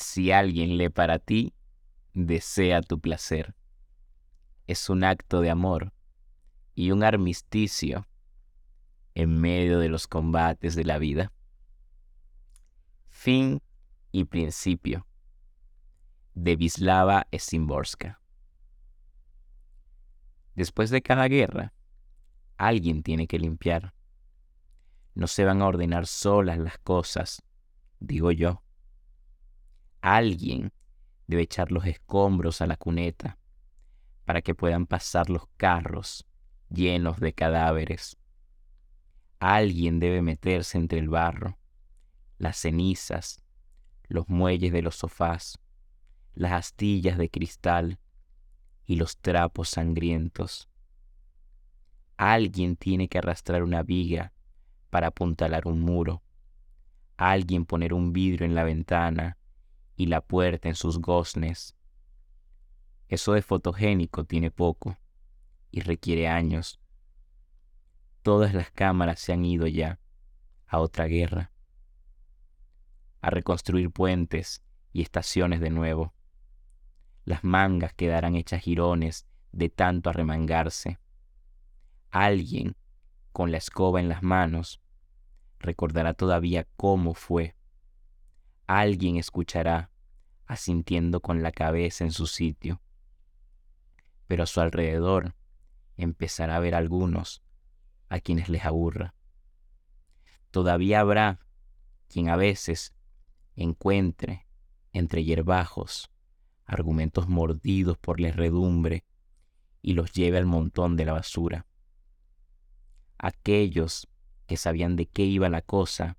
Si alguien lee para ti, desea tu placer. Es un acto de amor y un armisticio en medio de los combates de la vida. Fin y principio de Vislava Szymborska. Después de cada guerra, alguien tiene que limpiar. No se van a ordenar solas las cosas, digo yo. Alguien debe echar los escombros a la cuneta para que puedan pasar los carros llenos de cadáveres. Alguien debe meterse entre el barro, las cenizas, los muelles de los sofás, las astillas de cristal y los trapos sangrientos. Alguien tiene que arrastrar una viga para apuntalar un muro. Alguien poner un vidrio en la ventana y la puerta en sus goznes. Eso de fotogénico tiene poco y requiere años. Todas las cámaras se han ido ya a otra guerra, a reconstruir puentes y estaciones de nuevo. Las mangas quedarán hechas jirones de tanto arremangarse. Alguien, con la escoba en las manos, recordará todavía cómo fue alguien escuchará, asintiendo con la cabeza en su sitio. Pero a su alrededor empezará a ver algunos a quienes les aburra. Todavía habrá quien a veces encuentre entre hierbajos argumentos mordidos por la herredumbre y los lleve al montón de la basura. Aquellos que sabían de qué iba la cosa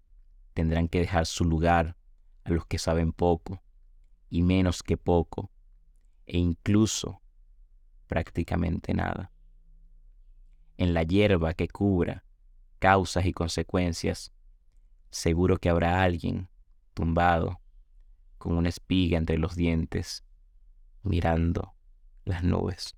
tendrán que dejar su lugar a los que saben poco y menos que poco, e incluso prácticamente nada. En la hierba que cubra causas y consecuencias, seguro que habrá alguien tumbado con una espiga entre los dientes, mirando las nubes.